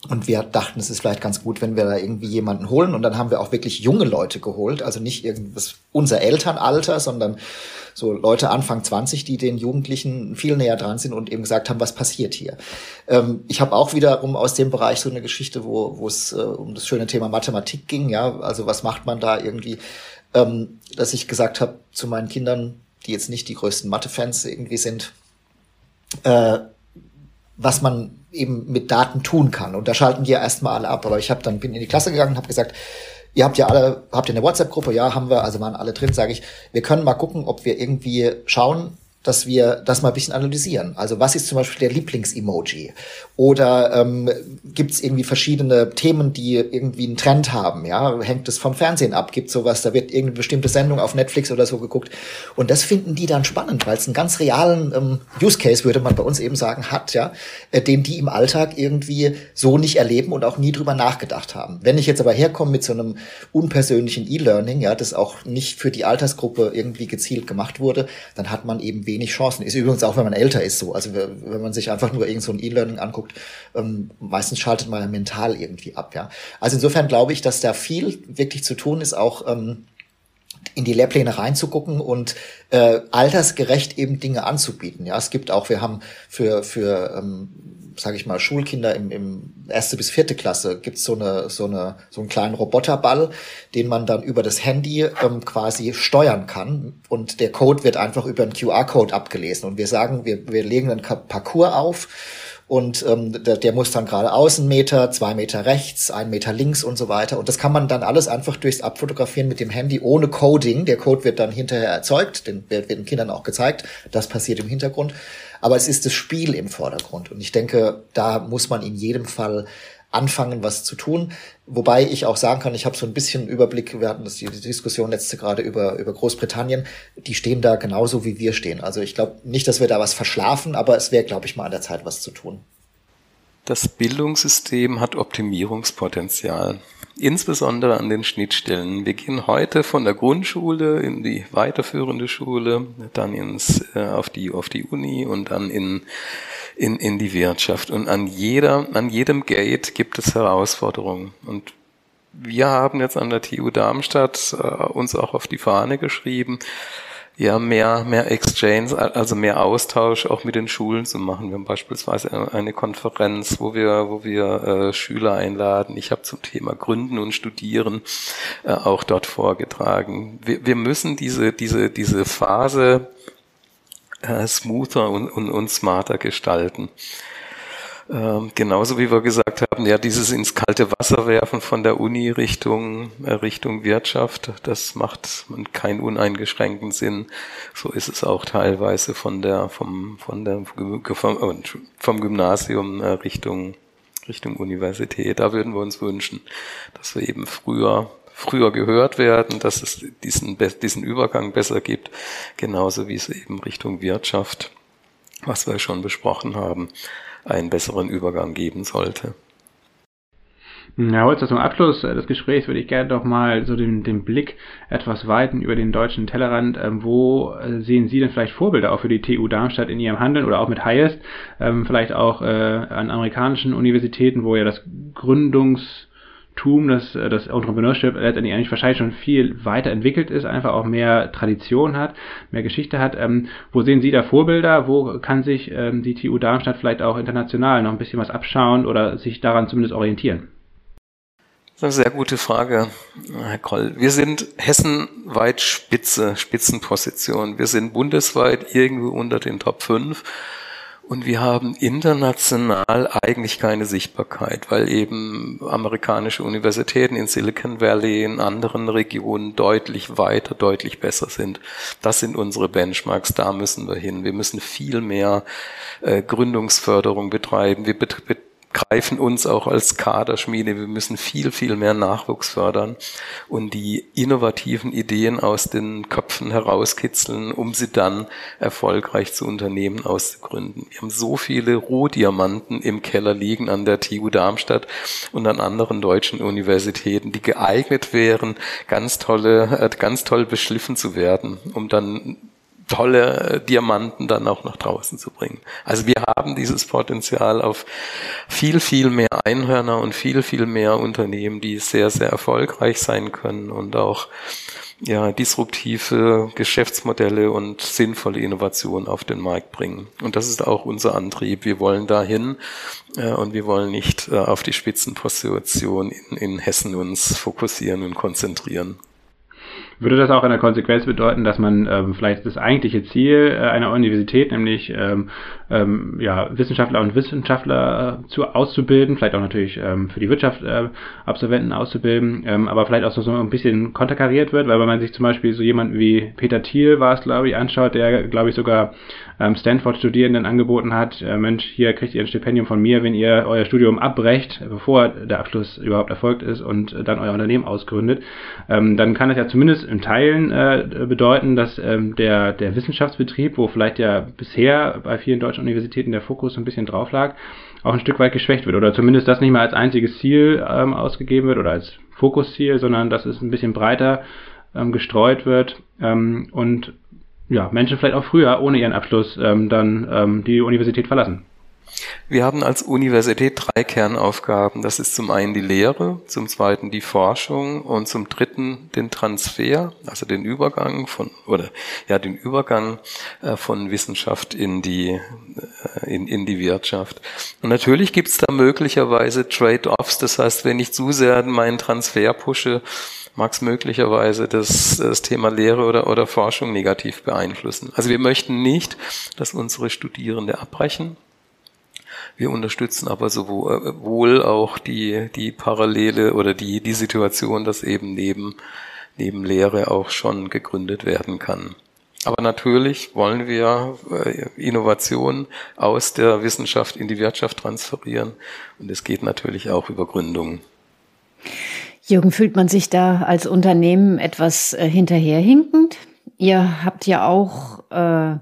Und wir dachten, es ist vielleicht ganz gut, wenn wir da irgendwie jemanden holen. Und dann haben wir auch wirklich junge Leute geholt. Also nicht irgendwas unser Elternalter, sondern so Leute Anfang 20, die den Jugendlichen viel näher dran sind und eben gesagt haben, was passiert hier. Ähm, ich habe auch wiederum aus dem Bereich so eine Geschichte, wo, wo es äh, um das schöne Thema Mathematik ging. Ja, also was macht man da irgendwie? Ähm, dass ich gesagt habe zu meinen Kindern, die jetzt nicht die größten Mathe-Fans irgendwie sind, äh, was man eben mit Daten tun kann. Und da schalten die ja erstmal alle ab. Aber ich habe dann bin in die Klasse gegangen und habe gesagt, ihr habt ja alle, habt ihr eine WhatsApp-Gruppe? Ja, haben wir, also waren alle drin, sage ich, wir können mal gucken, ob wir irgendwie schauen, dass wir das mal ein bisschen analysieren. Also was ist zum Beispiel der Lieblings-Emoji? Oder ähm, gibt es irgendwie verschiedene Themen, die irgendwie einen Trend haben? Ja, hängt es vom Fernsehen ab? Gibt sowas? Da wird irgendeine bestimmte Sendung auf Netflix oder so geguckt. Und das finden die dann spannend, weil es einen ganz realen ähm, Use Case würde man bei uns eben sagen hat, ja, äh, den die im Alltag irgendwie so nicht erleben und auch nie drüber nachgedacht haben. Wenn ich jetzt aber herkomme mit so einem unpersönlichen E-Learning, ja, das auch nicht für die Altersgruppe irgendwie gezielt gemacht wurde, dann hat man eben wenig Chancen. Ist übrigens auch, wenn man älter ist, so. Also wenn man sich einfach nur irgend so ein E-Learning anguckt, ähm, meistens schaltet man ja mental irgendwie ab, ja. Also insofern glaube ich, dass da viel wirklich zu tun ist, auch ähm, in die Lehrpläne reinzugucken und äh, altersgerecht eben Dinge anzubieten. Ja, es gibt auch, wir haben für für ähm, sage ich mal Schulkinder im, im erste bis vierte Klasse gibt's so eine so eine so einen kleinen Roboterball, den man dann über das Handy ähm, quasi steuern kann und der Code wird einfach über einen QR-Code abgelesen und wir sagen, wir wir legen einen Parcours auf und ähm, der, der muss dann gerade außen Meter, zwei Meter rechts, ein Meter links und so weiter. Und das kann man dann alles einfach durchs Abfotografieren mit dem Handy ohne Coding. Der Code wird dann hinterher erzeugt, den wird den Kindern auch gezeigt. Das passiert im Hintergrund. Aber es ist das Spiel im Vordergrund. Und ich denke, da muss man in jedem Fall anfangen, was zu tun. Wobei ich auch sagen kann, ich habe so ein bisschen Überblick, wir hatten das, die Diskussion letzte gerade über, über Großbritannien, die stehen da genauso wie wir stehen. Also ich glaube nicht, dass wir da was verschlafen, aber es wäre, glaube ich, mal an der Zeit, was zu tun. Das Bildungssystem hat Optimierungspotenzial, insbesondere an den Schnittstellen. Wir gehen heute von der Grundschule in die weiterführende Schule, dann ins, äh, auf, die, auf die Uni und dann in in, in die Wirtschaft. Und an jeder, an jedem Gate gibt es Herausforderungen. Und wir haben jetzt an der TU Darmstadt äh, uns auch auf die Fahne geschrieben, ja, mehr, mehr Exchange, also mehr Austausch auch mit den Schulen zu machen. Wir haben beispielsweise eine Konferenz, wo wir, wo wir äh, Schüler einladen. Ich habe zum Thema Gründen und Studieren äh, auch dort vorgetragen. Wir, wir müssen diese, diese, diese Phase äh, smoother und, und, und smarter gestalten. Ähm, genauso wie wir gesagt haben, ja, dieses ins kalte Wasser werfen von der Uni Richtung, äh, Richtung Wirtschaft, das macht keinen uneingeschränkten Sinn. So ist es auch teilweise von der, vom, von der, vom, vom Gymnasium äh, Richtung, Richtung Universität. Da würden wir uns wünschen, dass wir eben früher früher gehört werden, dass es diesen, diesen Übergang besser gibt, genauso wie es eben Richtung Wirtschaft, was wir schon besprochen haben, einen besseren Übergang geben sollte. Ja, heute zum Abschluss des Gesprächs würde ich gerne doch mal so den, den Blick etwas weiten über den deutschen Tellerrand. Ähm, wo äh, sehen Sie denn vielleicht Vorbilder auch für die TU Darmstadt in Ihrem Handeln oder auch mit Highest? Ähm, vielleicht auch äh, an amerikanischen Universitäten, wo ja das Gründungs- Tum, dass äh, das Entrepreneurship letztendlich eigentlich wahrscheinlich schon viel weiter entwickelt ist, einfach auch mehr Tradition hat, mehr Geschichte hat. Ähm, wo sehen Sie da Vorbilder? Wo kann sich ähm, die TU Darmstadt vielleicht auch international noch ein bisschen was abschauen oder sich daran zumindest orientieren? Das ist eine sehr gute Frage, Herr Kroll. Wir sind hessenweit Spitze, Spitzenposition. Wir sind bundesweit irgendwo unter den Top 5 und wir haben international eigentlich keine Sichtbarkeit, weil eben amerikanische Universitäten in Silicon Valley, in anderen Regionen deutlich weiter, deutlich besser sind. Das sind unsere Benchmarks, da müssen wir hin. Wir müssen viel mehr äh, Gründungsförderung betreiben. Wir bet greifen uns auch als Kaderschmiede. Wir müssen viel, viel mehr Nachwuchs fördern und die innovativen Ideen aus den Köpfen herauskitzeln, um sie dann erfolgreich zu Unternehmen auszugründen. Wir haben so viele Rohdiamanten im Keller liegen an der TU Darmstadt und an anderen deutschen Universitäten, die geeignet wären, ganz tolle, äh, ganz toll beschliffen zu werden, um dann tolle äh, Diamanten dann auch nach draußen zu bringen. Also wir haben dieses Potenzial auf viel, viel mehr Einhörner und viel, viel mehr Unternehmen, die sehr, sehr erfolgreich sein können und auch ja, disruptive Geschäftsmodelle und sinnvolle Innovationen auf den Markt bringen. Und das ist auch unser Antrieb. Wir wollen dahin äh, und wir wollen nicht äh, auf die Spitzenposition in, in Hessen uns fokussieren und konzentrieren. Würde das auch in der Konsequenz bedeuten, dass man ähm, vielleicht das eigentliche Ziel äh, einer Universität, nämlich ähm, ähm, ja, Wissenschaftler und Wissenschaftler äh, zu, auszubilden, vielleicht auch natürlich ähm, für die Wirtschaft äh, Absolventen auszubilden, ähm, aber vielleicht auch so, so ein bisschen konterkariert wird, weil wenn man sich zum Beispiel so jemand wie Peter Thiel war es, glaube ich, anschaut, der, glaube ich, sogar ähm, Stanford-Studierenden angeboten hat, äh, Mensch, hier kriegt ihr ein Stipendium von mir, wenn ihr euer Studium abbrecht, bevor der Abschluss überhaupt erfolgt ist und dann euer Unternehmen ausgründet, ähm, dann kann es ja zumindest in Teilen äh, bedeuten, dass ähm, der, der Wissenschaftsbetrieb, wo vielleicht ja bisher bei vielen deutschen Universitäten der Fokus ein bisschen drauf lag, auch ein Stück weit geschwächt wird oder zumindest das nicht mehr als einziges Ziel ähm, ausgegeben wird oder als Fokusziel, sondern dass es ein bisschen breiter ähm, gestreut wird. Ähm, und ja, Menschen vielleicht auch früher ohne ihren Abschluss ähm, dann ähm, die Universität verlassen. Wir haben als Universität drei Kernaufgaben. Das ist zum einen die Lehre, zum zweiten die Forschung und zum dritten den Transfer, also den Übergang von oder ja den Übergang äh, von Wissenschaft in die äh, in, in die Wirtschaft. Und natürlich gibt es da möglicherweise Trade-offs. Das heißt, wenn ich zu sehr meinen Transfer pushe, mag es möglicherweise das, das Thema Lehre oder, oder Forschung negativ beeinflussen. Also wir möchten nicht, dass unsere Studierende abbrechen. Wir unterstützen aber sowohl auch die, die Parallele oder die, die Situation, dass eben neben, neben Lehre auch schon gegründet werden kann. Aber natürlich wollen wir äh, Innovation aus der Wissenschaft in die Wirtschaft transferieren. Und es geht natürlich auch über Gründungen. Jürgen, fühlt man sich da als Unternehmen etwas äh, hinterherhinkend? Ihr habt ja auch äh,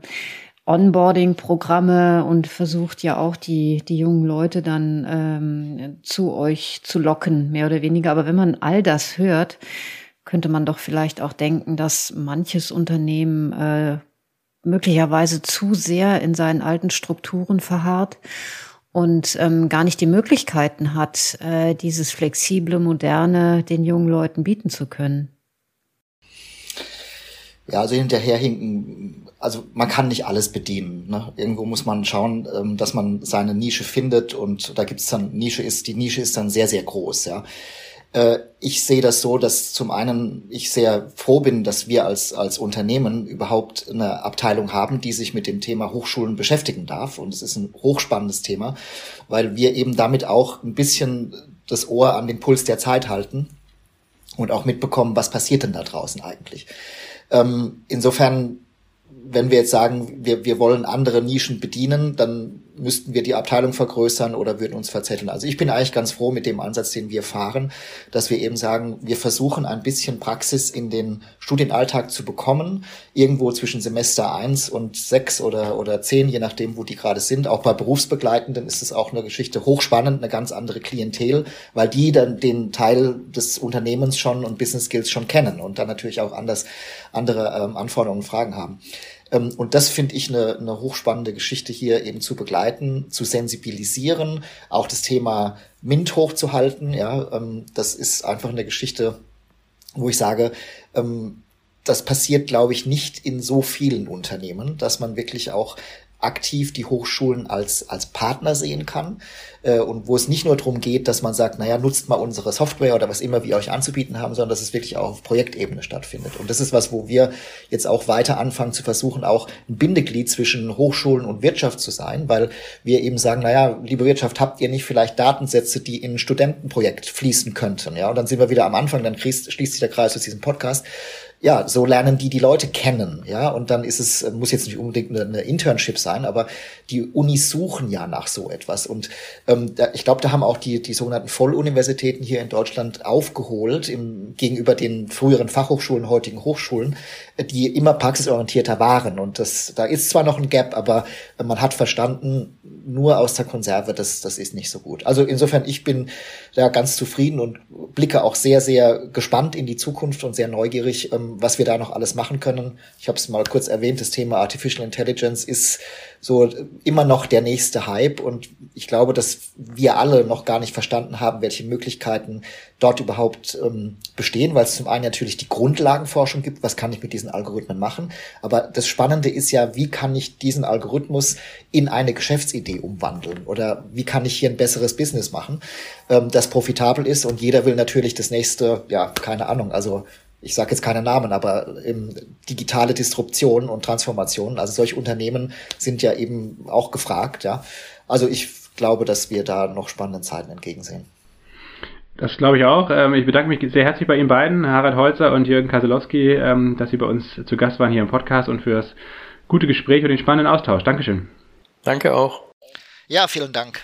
Onboarding-Programme und versucht ja auch die, die jungen Leute dann ähm, zu euch zu locken, mehr oder weniger. Aber wenn man all das hört, könnte man doch vielleicht auch denken, dass manches Unternehmen äh, möglicherweise zu sehr in seinen alten Strukturen verharrt und ähm, gar nicht die Möglichkeiten hat, äh, dieses flexible, moderne den jungen Leuten bieten zu können. Ja, also hinterherhinken, also man kann nicht alles bedienen. Ne? Irgendwo muss man schauen, ähm, dass man seine Nische findet und da gibt's dann, Nische ist, die Nische ist dann sehr, sehr groß, ja. Äh, ich sehe das so, dass zum einen ich sehr froh bin, dass wir als, als Unternehmen überhaupt eine Abteilung haben, die sich mit dem Thema Hochschulen beschäftigen darf. Und es ist ein hochspannendes Thema, weil wir eben damit auch ein bisschen das Ohr an den Puls der Zeit halten und auch mitbekommen, was passiert denn da draußen eigentlich. Ähm, insofern wenn wir jetzt sagen, wir, wir wollen andere Nischen bedienen, dann müssten wir die Abteilung vergrößern oder würden uns verzetteln. Also ich bin eigentlich ganz froh mit dem Ansatz, den wir fahren, dass wir eben sagen, wir versuchen ein bisschen Praxis in den Studienalltag zu bekommen, irgendwo zwischen Semester eins und sechs oder, oder zehn, je nachdem, wo die gerade sind. Auch bei Berufsbegleitenden ist es auch eine Geschichte hochspannend, eine ganz andere Klientel, weil die dann den Teil des Unternehmens schon und Business Skills schon kennen und dann natürlich auch anders, andere ähm, Anforderungen und Fragen haben. Ähm, und das finde ich eine, eine hochspannende Geschichte hier eben zu begleiten, zu sensibilisieren, auch das Thema MINT hochzuhalten. Ja, ähm, das ist einfach eine Geschichte, wo ich sage, ähm, das passiert, glaube ich, nicht in so vielen Unternehmen, dass man wirklich auch aktiv die Hochschulen als, als Partner sehen kann äh, und wo es nicht nur darum geht, dass man sagt, naja, nutzt mal unsere Software oder was immer wir euch anzubieten haben, sondern dass es wirklich auch auf Projektebene stattfindet. Und das ist was, wo wir jetzt auch weiter anfangen zu versuchen, auch ein Bindeglied zwischen Hochschulen und Wirtschaft zu sein, weil wir eben sagen, naja, liebe Wirtschaft, habt ihr nicht vielleicht Datensätze, die in ein Studentenprojekt fließen könnten? Ja, und dann sind wir wieder am Anfang, dann schließt sich der Kreis aus diesem Podcast ja, so lernen die die Leute kennen, ja, und dann ist es, muss jetzt nicht unbedingt eine, eine Internship sein, aber die Unis suchen ja nach so etwas. Und ähm, da, ich glaube, da haben auch die, die sogenannten Volluniversitäten hier in Deutschland aufgeholt im, gegenüber den früheren Fachhochschulen, heutigen Hochschulen, die immer praxisorientierter waren und das, da ist zwar noch ein Gap, aber man hat verstanden, nur aus der Konserve, das, das ist nicht so gut. Also insofern, ich bin da ganz zufrieden und blicke auch sehr, sehr gespannt in die Zukunft und sehr neugierig, ähm, was wir da noch alles machen können. Ich habe es mal kurz erwähnt, das Thema Artificial Intelligence ist so immer noch der nächste Hype. Und ich glaube, dass wir alle noch gar nicht verstanden haben, welche Möglichkeiten dort überhaupt ähm, bestehen, weil es zum einen natürlich die Grundlagenforschung gibt, was kann ich mit diesen Algorithmen machen, aber das Spannende ist ja, wie kann ich diesen Algorithmus in eine Geschäftsidee umwandeln? Oder wie kann ich hier ein besseres Business machen, ähm, das profitabel ist und jeder will natürlich das nächste, ja, keine Ahnung, also ich sage jetzt keine Namen, aber ähm, digitale Disruption und Transformation, also solche Unternehmen sind ja eben auch gefragt, ja. Also ich glaube, dass wir da noch spannenden Zeiten entgegensehen. Das glaube ich auch. Ähm, ich bedanke mich sehr herzlich bei Ihnen beiden, Harald Holzer und Jürgen Kaselowski, ähm, dass Sie bei uns zu Gast waren hier im Podcast und für das gute Gespräch und den spannenden Austausch. Dankeschön. Danke auch. Ja, vielen Dank.